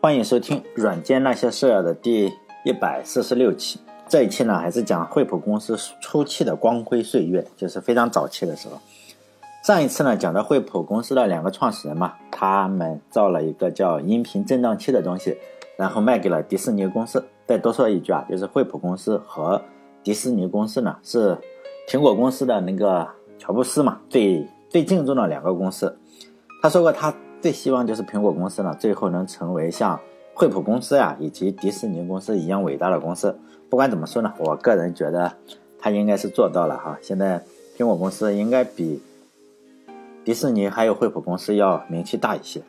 欢迎收听《软件那些事儿》的第一百四十六期。这一期呢，还是讲惠普公司初期的光辉岁月，就是非常早期的时候。上一次呢，讲到惠普公司的两个创始人嘛，他们造了一个叫音频振荡器的东西，然后卖给了迪士尼公司。再多说一句啊，就是惠普公司和迪士尼公司呢，是苹果公司的那个乔布斯嘛，最最敬重的两个公司。他说过，他最希望就是苹果公司呢，最后能成为像惠普公司呀以及迪士尼公司一样伟大的公司。不管怎么说呢，我个人觉得他应该是做到了哈。现在苹果公司应该比迪士尼还有惠普公司要名气大一些。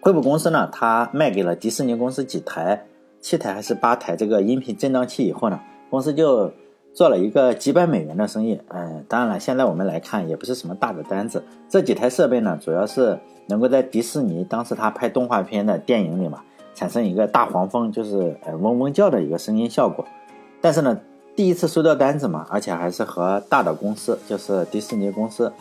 惠普公司呢，它卖给了迪士尼公司几台、七台还是八台这个音频振荡器以后呢，公司就。做了一个几百美元的生意，嗯，当然了，现在我们来看也不是什么大的单子。这几台设备呢，主要是能够在迪士尼当时他拍动画片的电影里嘛，产生一个大黄蜂就是呃嗡嗡叫的一个声音效果。但是呢，第一次收到单子嘛，而且还是和大的公司，就是迪士尼公司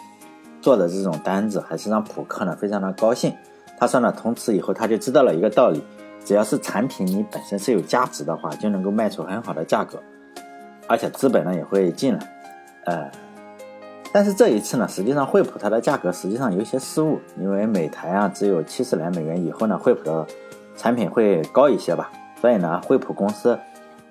做的这种单子，还是让普克呢非常的高兴。他说呢，从此以后他就知道了一个道理，只要是产品你本身是有价值的话，就能够卖出很好的价格。而且资本呢也会进来，呃，但是这一次呢，实际上惠普它的价格实际上有一些失误，因为每台啊只有七十来美元，以后呢惠普的产品会高一些吧，所以呢惠普公司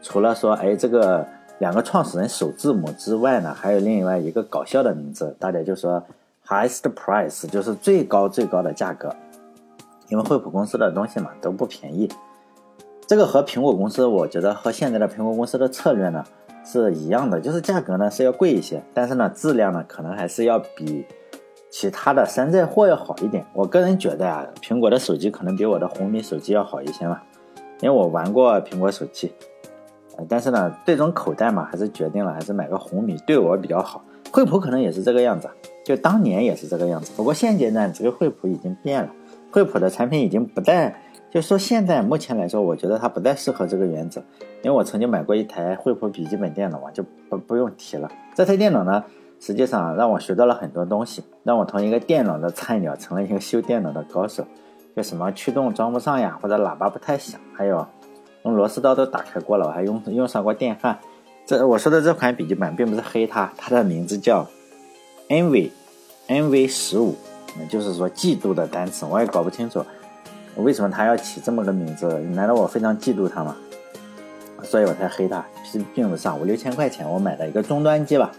除了说哎这个两个创始人首字母之外呢，还有另外一个搞笑的名字，大家就说 highest price 就是最高最高的价格，因为惠普公司的东西嘛都不便宜，这个和苹果公司，我觉得和现在的苹果公司的策略呢。是一样的，就是价格呢是要贵一些，但是呢质量呢可能还是要比其他的山寨货要好一点。我个人觉得啊，苹果的手机可能比我的红米手机要好一些嘛，因为我玩过苹果手机，呃 但是呢最终口袋嘛还是决定了还是买个红米对我比较好。惠普可能也是这个样子，就当年也是这个样子，不过现阶段这个惠普已经变了，惠普的产品已经不再。就说现在目前来说，我觉得它不再适合这个原则，因为我曾经买过一台惠普笔记本电脑嘛，就不不用提了。这台电脑呢，实际上让我学到了很多东西，让我从一个电脑的菜鸟成了一个修电脑的高手。就什么驱动装不上呀，或者喇叭不太响，还有用螺丝刀都打开过了，我还用用上过电焊。这我说的这款笔记本并不是黑它，它的名字叫 NV，NV 十五，就是说嫉妒的单词，我也搞不清楚。为什么它要起这么个名字？难道我非常嫉妒它吗？所以我才黑他，并并不上五六千块钱，我买了一个终端机吧。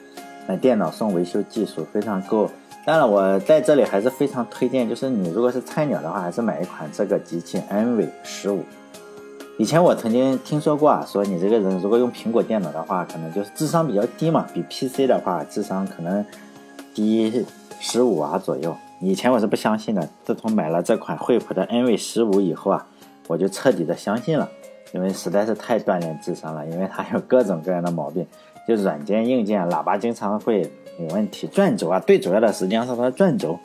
那电脑送维修技术非常够。当然，我在这里还是非常推荐，就是你如果是菜鸟的话，还是买一款这个机器 NV 十五。以前我曾经听说过啊，说你这个人如果用苹果电脑的话，可能就是智商比较低嘛，比 PC 的话智商可能低十五啊左右。以前我是不相信的，自从买了这款惠普的 NV 十五以后啊，我就彻底的相信了，因为实在是太锻炼智商了，因为它有各种各样的毛病，就软件、硬件、喇叭经常会有问题，转轴啊，最主要的实际上是它的转轴，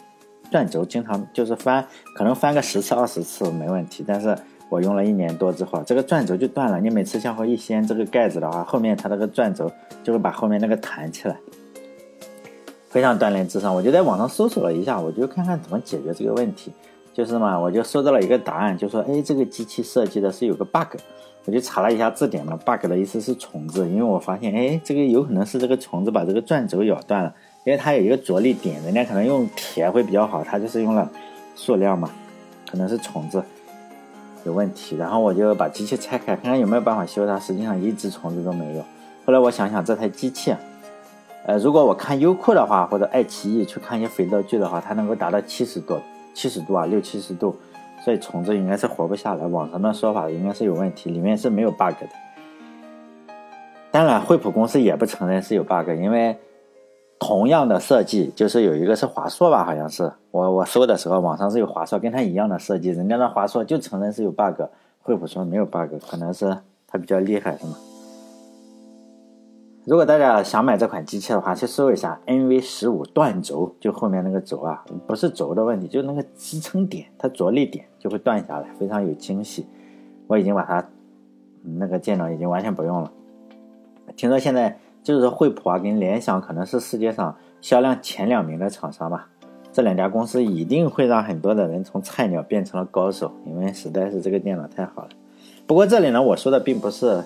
转轴经常就是翻，可能翻个十次、二十次没问题，但是我用了一年多之后，这个转轴就断了，你每次向后一掀这个盖子的话，后面它那个转轴就会把后面那个弹起来。非常锻炼智商，我就在网上搜索了一下，我就看看怎么解决这个问题。就是嘛，我就收到了一个答案，就说，哎，这个机器设计的是有个 bug。我就查了一下字典嘛，bug 的意思是虫子，因为我发现，哎，这个有可能是这个虫子把这个转轴咬断了，因为它有一个着力点，人家可能用铁会比较好，它就是用了塑料嘛，可能是虫子有问题。然后我就把机器拆开，看看有没有办法修它，实际上一只虫子都没有。后来我想想，这台机器。啊呃，如果我看优酷的话，或者爱奇艺去看一些肥皂剧的话，它能够达到七十多、七十度啊，六七十度，所以虫子应该是活不下来。网上的说法应该是有问题，里面是没有 bug 的。当然，惠普公司也不承认是有 bug，因为同样的设计，就是有一个是华硕吧，好像是我我搜的时候，网上是有华硕跟它一样的设计，人家的华硕就承认是有 bug，惠普说没有 bug，可能是它比较厉害，是吗？如果大家想买这款机器的话，去搜一下 NV 十五断轴，就后面那个轴啊，不是轴的问题，就是那个支撑点，它着力点就会断下来，非常有惊喜。我已经把它那个电脑已经完全不用了。听说现在就是惠普啊跟联想可能是世界上销量前两名的厂商吧，这两家公司一定会让很多的人从菜鸟变成了高手，因为实在是这个电脑太好了。不过这里呢，我说的并不是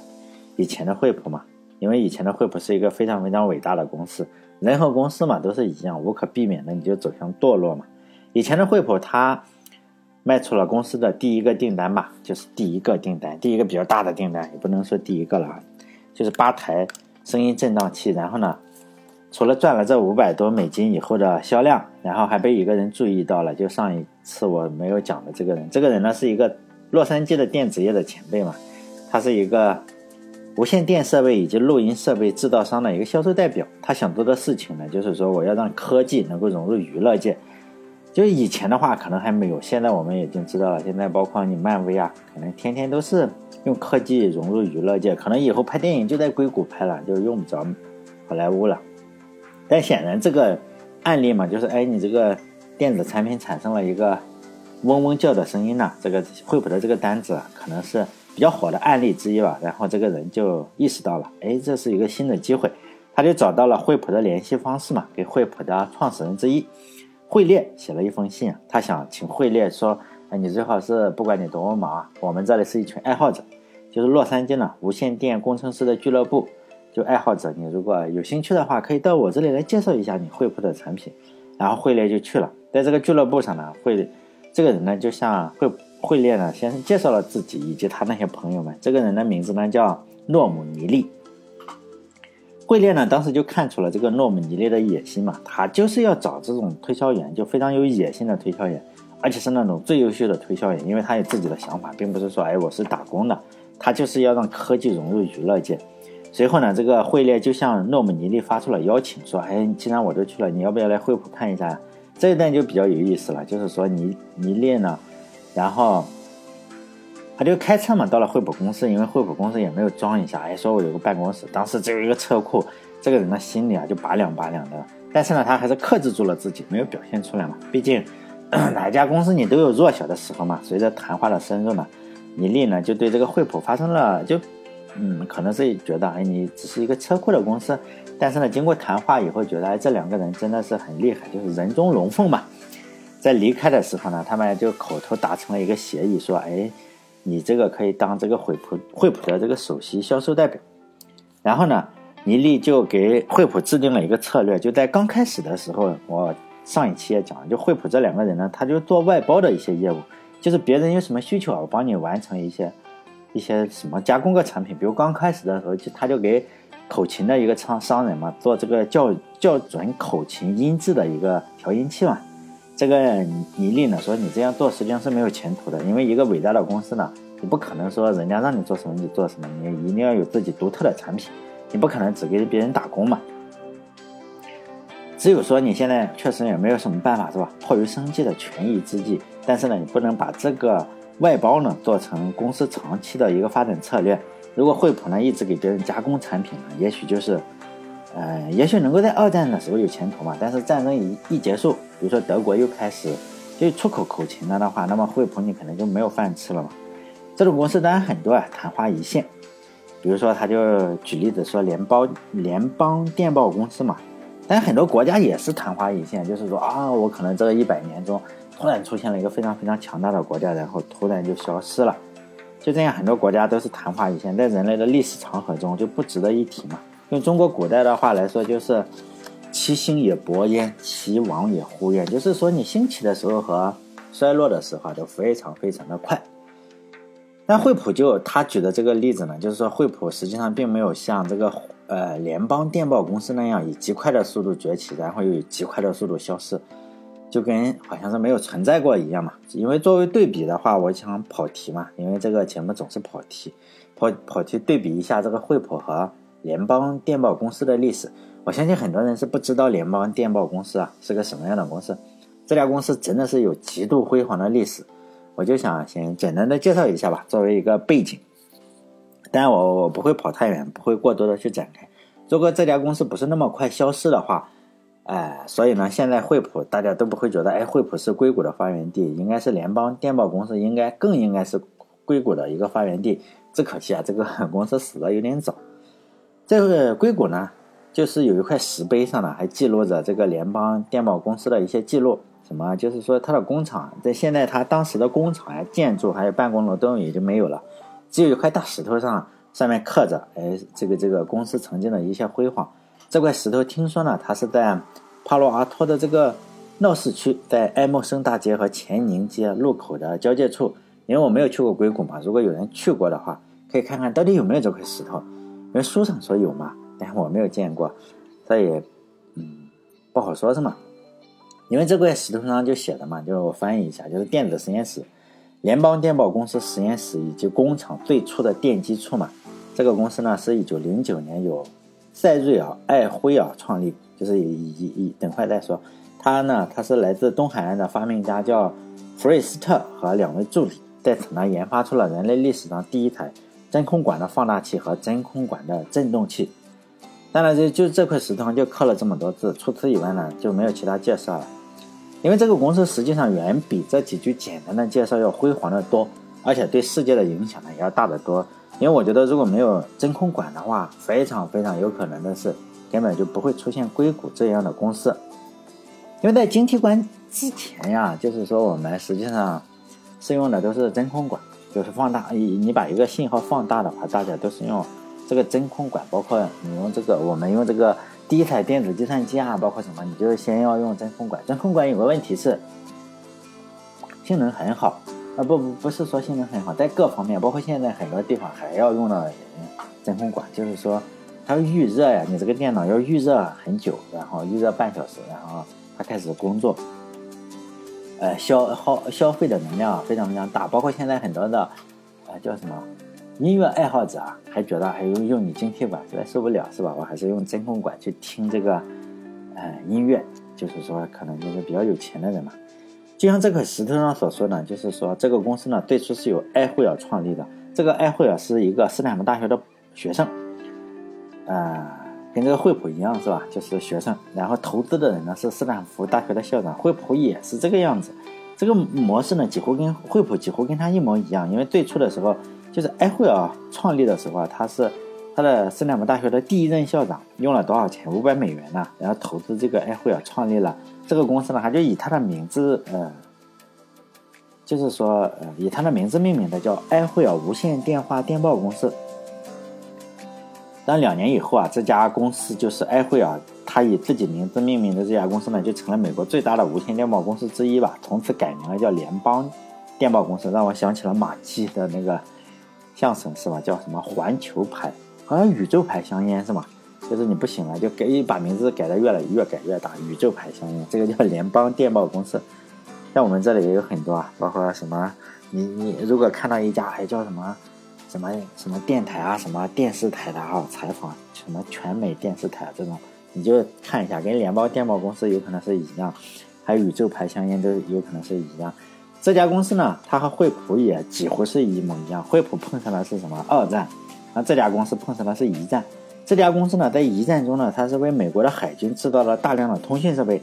以前的惠普嘛，因为以前的惠普是一个非常非常伟大的公司，人和公司嘛都是一样，无可避免的你就走向堕落嘛。以前的惠普它卖出了公司的第一个订单吧，就是第一个订单，第一个比较大的订单，也不能说第一个了啊，就是八台声音振荡器，然后呢。除了赚了这五百多美金以后的销量，然后还被一个人注意到了。就上一次我没有讲的这个人，这个人呢是一个洛杉矶的电子业的前辈嘛，他是一个无线电设备以及录音设备制造商的一个销售代表。他想做的事情呢，就是说我要让科技能够融入娱乐界。就是以前的话可能还没有，现在我们已经知道了。现在包括你漫威啊，可能天天都是用科技融入娱乐界。可能以后拍电影就在硅谷拍了，就用不着好莱坞了。但显然这个案例嘛，就是哎，你这个电子产品产生了一个嗡嗡叫的声音呢，这个惠普的这个单子可能是比较火的案例之一吧。然后这个人就意识到了，哎，这是一个新的机会，他就找到了惠普的联系方式嘛，给惠普的创始人之一惠列写了一封信，他想请惠列说，哎，你最好是不管你多么忙，我们这里是一群爱好者，就是洛杉矶呢无线电工程师的俱乐部。就爱好者，你如果有兴趣的话，可以到我这里来介绍一下你惠普的产品。然后惠列就去了，在这个俱乐部上呢，惠这个人呢就向惠普惠列呢先介绍了自己以及他那些朋友们。这个人的名字呢叫诺姆尼利。惠列呢当时就看出了这个诺姆尼利的野心嘛，他就是要找这种推销员，就非常有野心的推销员，而且是那种最优秀的推销员，因为他有自己的想法，并不是说哎我是打工的，他就是要让科技融入娱乐界。随后呢，这个惠列就向诺姆尼利发出了邀请，说：“哎，既然我都去了，你要不要来惠普看一下？”这一段就比较有意思了，就是说尼尼利呢，然后他就开车嘛，到了惠普公司，因为惠普公司也没有装一下，哎，说我有个办公室，当时只有一个车库，这个人的心里啊就拔凉拔凉的，但是呢，他还是克制住了自己，没有表现出来嘛，毕竟 哪一家公司你都有弱小的时候嘛。随着谈话的深入呢，尼利呢就对这个惠普发生了就。嗯，可能是觉得，哎，你只是一个车库的公司，但是呢，经过谈话以后，觉得，哎，这两个人真的是很厉害，就是人中龙凤嘛。在离开的时候呢，他们就口头达成了一个协议，说，哎，你这个可以当这个惠普惠普的这个首席销售代表。然后呢，尼利就给惠普制定了一个策略，就在刚开始的时候，我上一期也讲了，就惠普这两个人呢，他就做外包的一些业务，就是别人有什么需求啊，我帮你完成一些。一些什么加工个产品，比如刚开始的时候，就他就给口琴的一个商商人嘛，做这个校校准口琴音质的一个调音器嘛。这个尼利呢说，你这样做实际上是没有前途的，因为一个伟大的公司呢，你不可能说人家让你做什么你做什么，你一定要有自己独特的产品，你不可能只给别人打工嘛。只有说你现在确实也没有什么办法是吧？迫于生计的权宜之计，但是呢，你不能把这个。外包呢，做成公司长期的一个发展策略。如果惠普呢一直给别人加工产品呢，也许就是，呃，也许能够在二战的时候有前途嘛。但是战争一一结束，比如说德国又开始就出口口琴了的话，那么惠普你可能就没有饭吃了嘛。这种公司当然很多啊，昙花一现。比如说他就举例子说联邦联邦电报公司嘛，但很多国家也是昙花一现，就是说啊，我可能这一百年中。突然出现了一个非常非常强大的国家，然后突然就消失了，就这样，很多国家都是昙花一现，在人类的历史长河中就不值得一提嘛。用中国古代的话来说，就是其兴也勃焉，其亡也忽焉，就是说你兴起的时候和衰落的时候都非常非常的快。但惠普就他举的这个例子呢，就是说惠普实际上并没有像这个呃联邦电报公司那样以极快的速度崛起，然后又以极快的速度消失。就跟好像是没有存在过一样嘛，因为作为对比的话，我想跑题嘛，因为这个节目总是跑题，跑跑题对比一下这个惠普和联邦电报公司的历史，我相信很多人是不知道联邦电报公司啊是个什么样的公司，这家公司真的是有极度辉煌的历史，我就想先简单的介绍一下吧，作为一个背景，当然我我不会跑太远，不会过多的去展开，如果这家公司不是那么快消失的话。哎，所以呢，现在惠普大家都不会觉得，哎，惠普是硅谷的发源地，应该是联邦电报公司，应该更应该是硅谷的一个发源地。只可惜啊，这个公司死的有点早。这个硅谷呢，就是有一块石碑上呢，还记录着这个联邦电报公司的一些记录。什么，就是说它的工厂在现在它当时的工厂呀、建筑还有办公楼都已经没有了，只有一块大石头上上面刻着，哎，这个这个公司曾经的一些辉煌。这块石头听说呢，它是在帕洛阿托的这个闹市区，在埃默生大街和前宁街路口的交界处。因为我没有去过硅谷嘛，如果有人去过的话，可以看看到底有没有这块石头。因为书上说有嘛，但我没有见过，所以嗯不好说，是吗？因为这块石头上就写的嘛，就我翻译一下，就是电子实验室、联邦电报公司实验室以及工厂最初的奠基处嘛。这个公司呢是一九零九年由塞瑞尔·艾辉尔创立，就是以以以等会再说。他呢，他是来自东海岸的发明家，叫弗瑞斯特和两位助理。在此呢，研发出了人类历史上第一台真空管的放大器和真空管的振动器。当然，就就这块石头上就刻了这么多字，除此以外呢，就没有其他介绍了。因为这个公司实际上远比这几句简单的介绍要辉煌的多，而且对世界的影响呢也要大得多。因为我觉得，如果没有真空管的话，非常非常有可能的是，根本就不会出现硅谷这样的公司。因为在晶体管之前呀，就是说我们实际上。是用的都是真空管，就是放大。你你把一个信号放大的话，大家都是用这个真空管。包括你用这个，我们用这个第一台电子计算机啊，包括什么，你就是先要用真空管。真空管有个问题是，性能很好啊，不不不是说性能很好，在各方面，包括现在很多地方还要用到真空管，就是说它要预热呀，你这个电脑要预热很久，然后预热半小时，然后它开始工作。呃，消耗消费的能量非常非常大，包括现在很多的，呃，叫什么音乐爱好者啊，还觉得还用用你晶体管实在受不了，是吧？我还是用真空管去听这个，呃，音乐，就是说可能就是比较有钱的人嘛。就像这块石头上所说的，就是说这个公司呢，最初是由埃惠尔创立的，这个埃惠尔是一个斯坦福大学的学生，啊。跟这个惠普一样是吧？就是学生，然后投资的人呢是斯坦福大学的校长，惠普也是这个样子。这个模式呢几乎跟惠普几乎跟他一模一样，因为最初的时候就是埃惠尔创立的时候啊，他是他的斯坦福大学的第一任校长，用了多少钱？五百美元呢？然后投资这个埃惠尔创立了这个公司呢，他就以他的名字，呃，就是说呃以他的名字命名的，叫埃惠尔无线电话电报公司。但两年以后啊，这家公司就是埃惠尔，他以自己名字命名的这家公司呢，就成了美国最大的无线电报公司之一吧。从此改名了，叫联邦电报公司，让我想起了马季的那个相声，是吧？叫什么环球牌，好像宇宙牌香烟是吗？就是你不行了，就给把名字改的越来越改越大，宇宙牌香烟，这个叫联邦电报公司。在我们这里也有很多啊，包括什么，你你如果看到一家还叫什么？什么什么电台啊，什么电视台的啊，采访什么全美电视台这种，你就看一下，跟联邦电报公司有可能是一样，还有宇宙牌香烟都有可能是一样。这家公司呢，它和惠普也几乎是一模一样。惠普碰上的是什么二战，那这家公司碰上的是一战。这家公司呢，在一战中呢，它是为美国的海军制造了大量的通讯设备。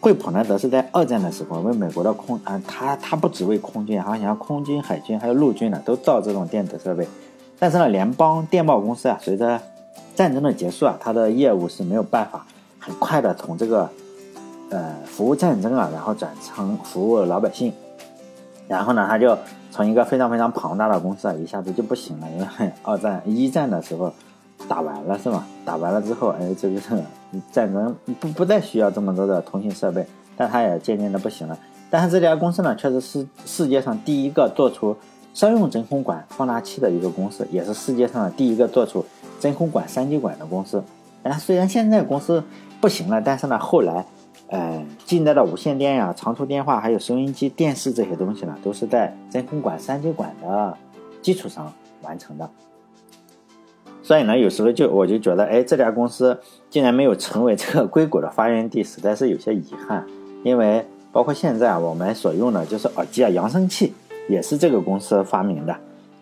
惠普呢，则是在二战的时候为美国的空啊，它它不只为空军，好像空军、海军还有陆军呢，都造这种电子设备。但是呢，联邦电报公司啊，随着战争的结束啊，它的业务是没有办法很快的从这个呃服务战争啊，然后转成服务老百姓。然后呢，他就从一个非常非常庞大的公司啊，一下子就不行了，因为二战一战的时候打完了是吗？打完了之后，哎，这个战争不不再需要这么多的通信设备，但它也渐渐的不行了。但是这家公司呢，确实是世界上第一个做出商用真空管放大器的一个公司，也是世界上第一个做出真空管三极管的公司。哎，虽然现在公司不行了，但是呢，后来，呃，近代的无线电呀、长途电话、还有收音机、电视这些东西呢，都是在真空管三极管的基础上完成的。所以呢，有时候就我就觉得，哎，这家公司竟然没有成为这个硅谷的发源地，实在是有些遗憾。因为包括现在我们所用的就是耳机啊、扬声器，也是这个公司发明的。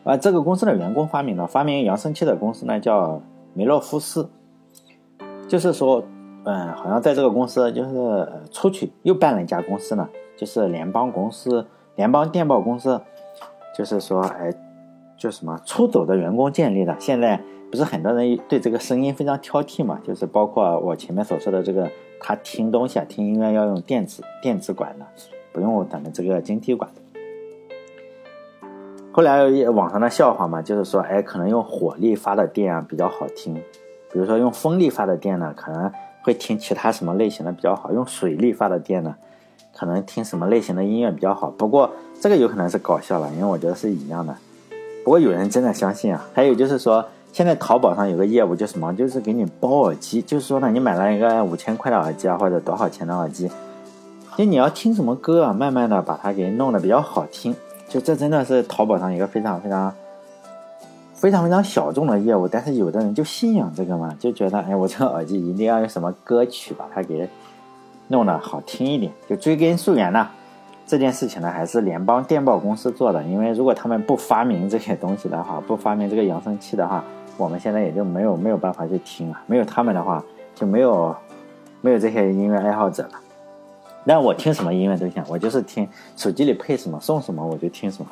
啊，这个公司的员工发明的，发明扬声器的公司呢叫梅洛夫斯。就是说，嗯，好像在这个公司就是出去又办了一家公司呢，就是联邦公司、联邦电报公司。就是说，哎，就什么出走的员工建立的，现在。不是很多人对这个声音非常挑剔嘛？就是包括我前面所说的这个，他听东西啊，听音乐要用电子电子管的，不用咱们这个晶体管。后来网上的笑话嘛，就是说，哎，可能用火力发的电啊比较好听，比如说用风力发的电呢，可能会听其他什么类型的比较好；用水力发的电呢，可能听什么类型的音乐比较好。不过这个有可能是搞笑了，因为我觉得是一样的。不过有人真的相信啊。还有就是说。现在淘宝上有个业务，就什么，就是给你包耳机，就是说呢，你买了一个五千块的耳机啊，或者多少钱的耳机，就你要听什么歌啊，慢慢的把它给弄得比较好听，就这真的是淘宝上一个非常非常非常非常小众的业务，但是有的人就信仰这个嘛，就觉得，哎，我这个耳机一定要用什么歌曲把它给弄得好听一点，就追根溯源呢。这件事情呢，还是联邦电报公司做的，因为如果他们不发明这些东西的话，不发明这个扬声器的话。我们现在也就没有没有办法去听了，没有他们的话就没有没有这些音乐爱好者了。那我听什么音乐都行，我就是听手机里配什么送什么我就听什么，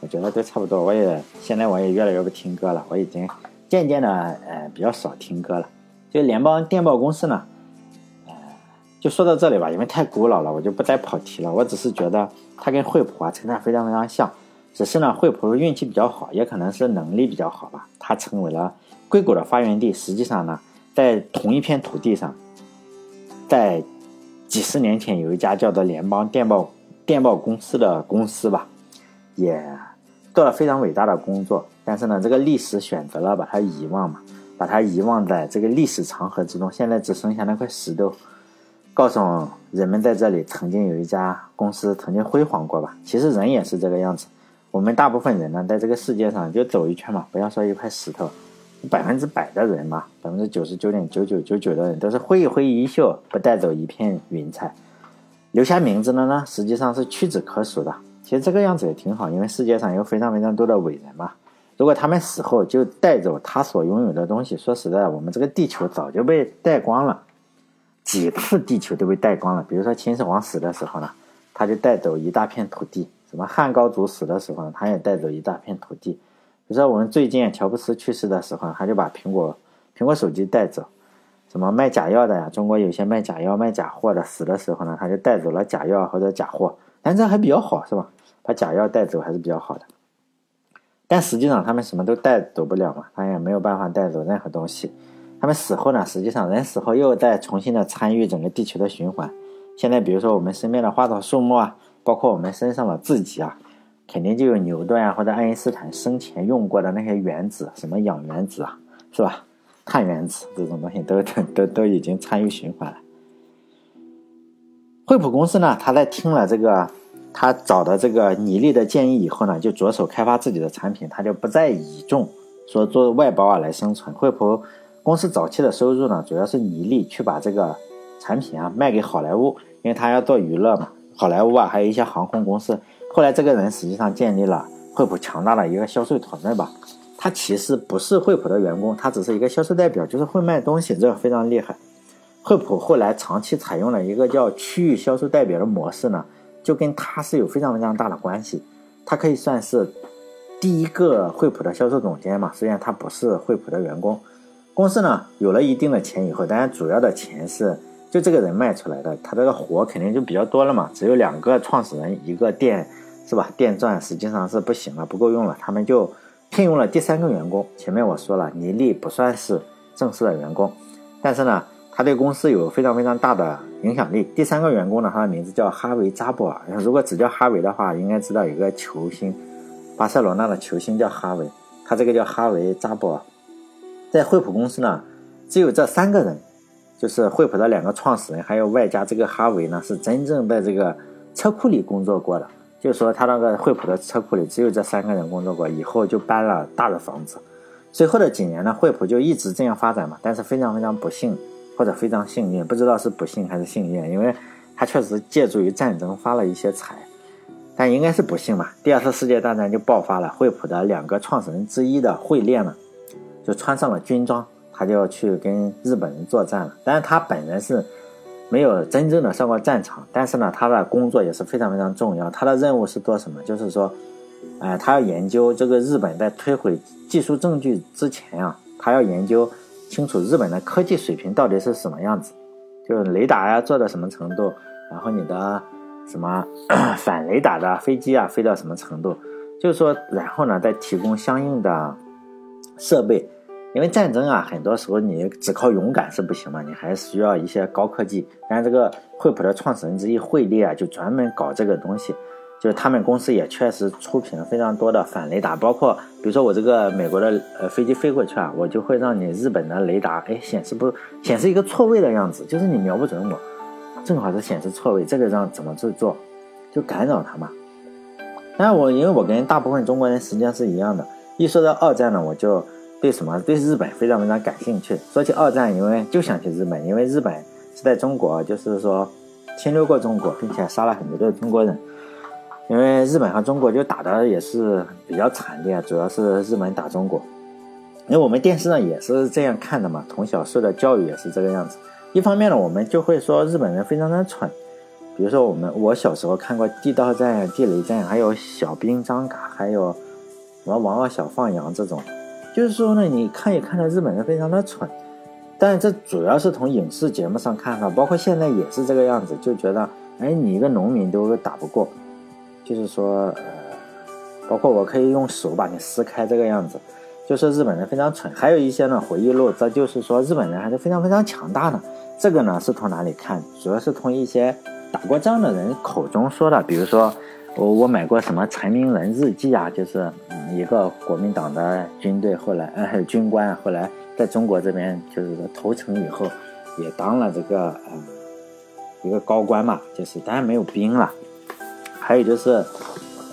我觉得都差不多。我也现在我也越来越不听歌了，我已经渐渐的呃比较少听歌了。就联邦电报公司呢，就说到这里吧，因为太古老了，我就不再跑题了。我只是觉得它跟惠普啊成长非常非常像。只是呢，惠普运气比较好，也可能是能力比较好吧。它成为了硅谷的发源地。实际上呢，在同一片土地上，在几十年前有一家叫做联邦电报电报公司的公司吧，也做了非常伟大的工作。但是呢，这个历史选择了把它遗忘嘛，把它遗忘在这个历史长河之中。现在只剩下那块石头，告诉人们在这里曾经有一家公司曾经辉煌过吧。其实人也是这个样子。我们大部分人呢，在这个世界上就走一圈嘛，不要说一块石头，百分之百的人嘛，百分之九十九点九九九九的人都是挥一挥衣袖，不带走一片云彩，留下名字的呢，实际上是屈指可数的。其实这个样子也挺好，因为世界上有非常非常多的伟人嘛。如果他们死后就带走他所拥有的东西，说实在，我们这个地球早就被带光了，几次地球都被带光了。比如说秦始皇死的时候呢，他就带走一大片土地。什么汉高祖死的时候呢，他也带走一大片土地。比如说我们最近乔布斯去世的时候，他就把苹果苹果手机带走。什么卖假药的呀？中国有些卖假药、卖假货的，死的时候呢，他就带走了假药或者假货。但这还比较好，是吧？把假药带走还是比较好的。但实际上他们什么都带走不了嘛，他也没有办法带走任何东西。他们死后呢，实际上人死后又在重新的参与整个地球的循环。现在比如说我们身边的花草树木啊。包括我们身上的自己啊，肯定就有牛顿啊或者爱因斯坦生前用过的那些原子，什么氧原子啊，是吧？碳原子这种东西都都都都已经参与循环了。惠普公司呢，他在听了这个他找的这个尼利的建议以后呢，就着手开发自己的产品，他就不再倚重说做外包啊来生存。惠普公司早期的收入呢，主要是尼利去把这个产品啊卖给好莱坞，因为他要做娱乐嘛。好莱坞啊，还有一些航空公司。后来这个人实际上建立了惠普强大的一个销售团队吧。他其实不是惠普的员工，他只是一个销售代表，就是会卖东西，这个非常厉害。惠普后来长期采用了一个叫区域销售代表的模式呢，就跟他是有非常非常大的关系。他可以算是第一个惠普的销售总监嘛，虽然他不是惠普的员工。公司呢有了一定的钱以后，当然主要的钱是。就这个人卖出来的，他这个活肯定就比较多了嘛。只有两个创始人，一个店，是吧？店钻实际上是不行了，不够用了。他们就聘用了第三个员工。前面我说了，尼利不算是正式的员工，但是呢，他对公司有非常非常大的影响力。第三个员工呢，他的名字叫哈维·扎布尔。如果只叫哈维的话，应该知道有个球星，巴塞罗那的球星叫哈维。他这个叫哈维·扎布尔，在惠普公司呢，只有这三个人。就是惠普的两个创始人，还有外加这个哈维呢，是真正在这个车库里工作过的。就是说，他那个惠普的车库里只有这三个人工作过，以后就搬了大的房子。随后的几年呢，惠普就一直这样发展嘛。但是非常非常不幸，或者非常幸运，不知道是不幸还是幸运，因为他确实借助于战争发了一些财，但应该是不幸吧。第二次世界大战就爆发了，惠普的两个创始人之一的惠列呢，就穿上了军装。他就要去跟日本人作战了，但是他本人是没有真正的上过战场，但是呢，他的工作也是非常非常重要。他的任务是做什么？就是说，哎，他要研究这个日本在摧毁技术证据之前啊，他要研究清楚日本的科技水平到底是什么样子，就是雷达呀做到什么程度，然后你的什么 反雷达的飞机啊飞到什么程度，就是说，然后呢再提供相应的设备。因为战争啊，很多时候你只靠勇敢是不行的，你还需要一些高科技。但是这个惠普的创始人之一惠利啊，就专门搞这个东西，就是他们公司也确实出品了非常多的反雷达，包括比如说我这个美国的呃飞机飞过去啊，我就会让你日本的雷达哎显示不显示一个错位的样子，就是你瞄不准我，正好是显示错位，这个让怎么去做，就干扰它嘛。但是我因为我跟大部分中国人实际上是一样的，一说到二战呢，我就。对什么？对日本非常非常感兴趣。说起二战，因为就想起日本，因为日本是在中国，就是说侵略过中国，并且杀了很多的中国人。因为日本和中国就打的也是比较惨烈，主要是日本打中国。因为我们电视上也是这样看的嘛，从小受的教育也是这个样子。一方面呢，我们就会说日本人非常的蠢。比如说我们我小时候看过地道战、地雷战，还有小兵张嘎，还有什么王二小放羊这种。就是说呢，你看也看到日本人非常的蠢，但这主要是从影视节目上看到，包括现在也是这个样子，就觉得，哎，你一个农民都打不过，就是说，呃，包括我可以用手把你撕开这个样子，就说日本人非常蠢。还有一些呢回忆录，这就是说日本人还是非常非常强大的。这个呢是从哪里看？主要是从一些打过仗的人口中说的，比如说。我我买过什么陈明仁日记啊？就是嗯，一个国民党的军队，后来 呃军官，后来在中国这边就是说投诚以后，也当了这个呃一个高官嘛，就是当然没有兵了。还有就是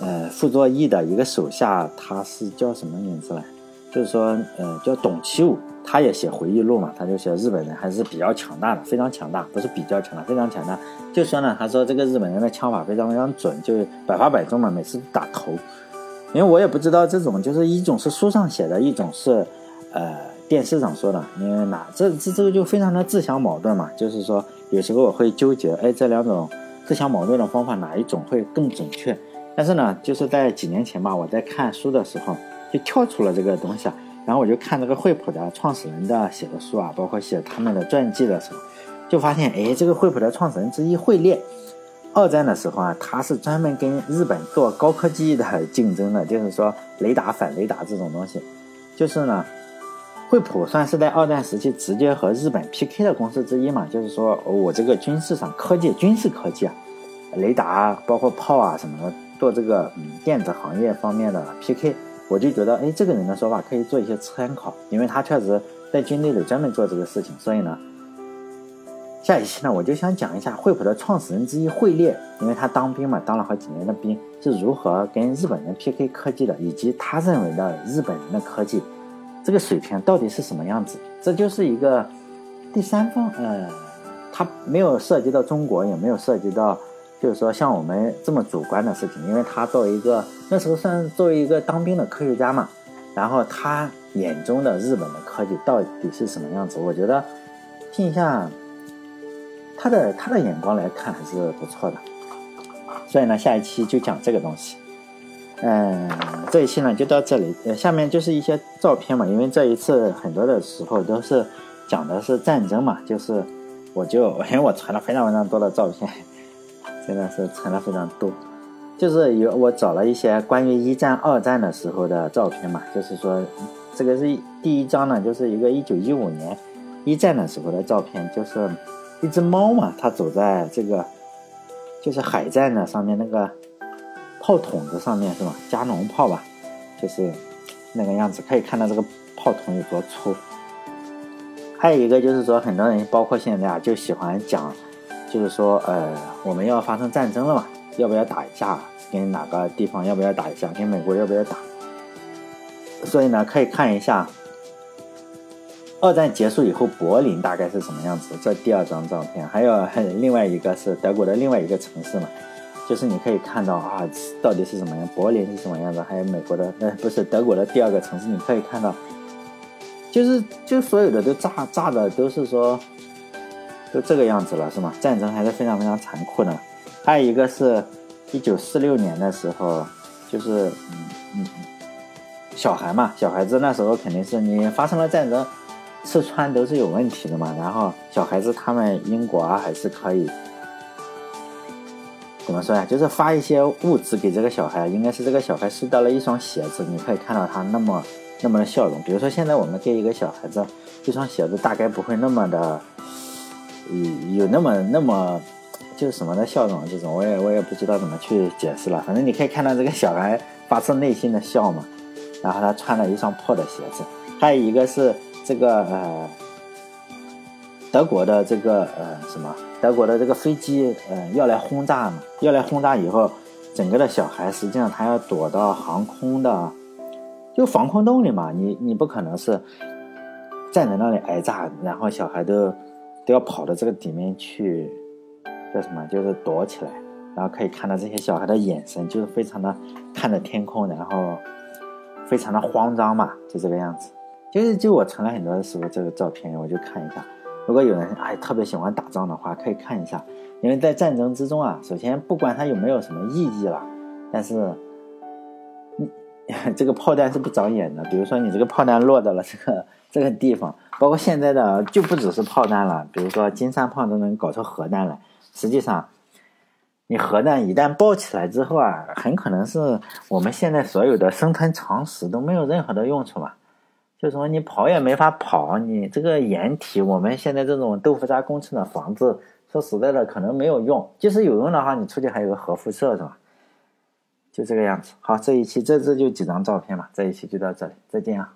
呃傅作义的一个手下，他是叫什么名字来？就是说呃叫董其武。他也写回忆录嘛，他就写日本人还是比较强大的，非常强大，不是比较强大，非常强大。就说呢，他说这个日本人的枪法非常非常准，就百发百中嘛，每次打头。因为我也不知道这种，就是一种是书上写的，一种是呃电视上说的。因为哪这这这个就非常的自相矛盾嘛，就是说有时候我会纠结，哎，这两种自相矛盾的方法哪一种会更准确？但是呢，就是在几年前吧，我在看书的时候就跳出了这个东西啊。然后我就看这个惠普的创始人的写的书啊，包括写他们的传记的时候，就发现，哎，这个惠普的创始人之一惠列，二战的时候啊，他是专门跟日本做高科技的竞争的，就是说雷达、反雷达这种东西，就是呢，惠普算是在二战时期直接和日本 PK 的公司之一嘛，就是说我这个军事上科技、军事科技啊，雷达包括炮啊什么的，做这个嗯电子行业方面的 PK。我就觉得，哎，这个人的说法可以做一些参考，因为他确实在军队里专门做这个事情。所以呢，下一期呢，我就想讲一下惠普的创始人之一惠列，因为他当兵嘛，当了好几年的兵，是如何跟日本人 PK 科技的，以及他认为的日本人的科技这个水平到底是什么样子。这就是一个第三方，呃，他没有涉及到中国，也没有涉及到。就是说，像我们这么主观的事情，因为他作为一个那时候算作为一个当兵的科学家嘛，然后他眼中的日本的科技到底是什么样子？我觉得听一下他的他的眼光来看还是不错的。所以呢，下一期就讲这个东西。嗯，这一期呢就到这里，下面就是一些照片嘛，因为这一次很多的时候都是讲的是战争嘛，就是我就因为 我传了非常非常多的照片。真的是存了非常多，就是有我找了一些关于一战、二战的时候的照片嘛，就是说，这个是第一张呢，就是一个一九一五年一战的时候的照片，就是一只猫嘛，它走在这个就是海战的上面那个炮筒子上面是吧？加农炮吧，就是那个样子，可以看到这个炮筒有多粗。还有一个就是说，很多人包括现在啊，就喜欢讲。就是说，呃，我们要发生战争了嘛？要不要打一架？跟哪个地方要不要打一架？跟美国要不要打？所以呢，可以看一下二战结束以后柏林大概是什么样子。这第二张照片，还有另外一个是德国的另外一个城市嘛？就是你可以看到啊，到底是什么样？柏林是什么样子？还有美国的，呃，不是德国的第二个城市，你可以看到，就是就所有的都炸炸的都是说。就这个样子了，是吗？战争还是非常非常残酷的。还有一个是，一九四六年的时候，就是嗯嗯，小孩嘛，小孩子那时候肯定是你发生了战争，吃穿都是有问题的嘛。然后小孩子他们英国啊还是可以怎么说呀？就是发一些物资给这个小孩，应该是这个小孩收到了一双鞋子，你可以看到他那么那么的笑容。比如说现在我们给一个小孩子一双鞋子，大概不会那么的有有那么那么。就是什么的笑容，这种我也我也不知道怎么去解释了。反正你可以看到这个小孩发自内心的笑嘛。然后他穿了一双破的鞋子。还有一个是这个呃，德国的这个呃什么，德国的这个飞机呃要来轰炸嘛，要来轰炸以后，整个的小孩实际上他要躲到航空的就防空洞里嘛。你你不可能是站在那里挨炸，然后小孩都都要跑到这个里面去。叫什么？就是躲起来，然后可以看到这些小孩的眼神，就是非常的看着天空，然后非常的慌张嘛，就这个样子。就是就我存了很多的时候，这个照片我就看一下。如果有人哎特别喜欢打仗的话，可以看一下。因为在战争之中啊，首先不管它有没有什么意义了，但是你 这个炮弹是不长眼的。比如说你这个炮弹落到了这个这个地方，包括现在的就不只是炮弹了，比如说金三胖都能搞出核弹来。实际上，你核弹一旦爆起来之后啊，很可能是我们现在所有的生存常识都没有任何的用处嘛。就说你跑也没法跑，你这个掩体，我们现在这种豆腐渣工程的房子，说实在的，可能没有用。即使有用的话，你出去还有个核辐射是吧？就这个样子。好，这一期这这就几张照片嘛，这一期就到这里，再见啊。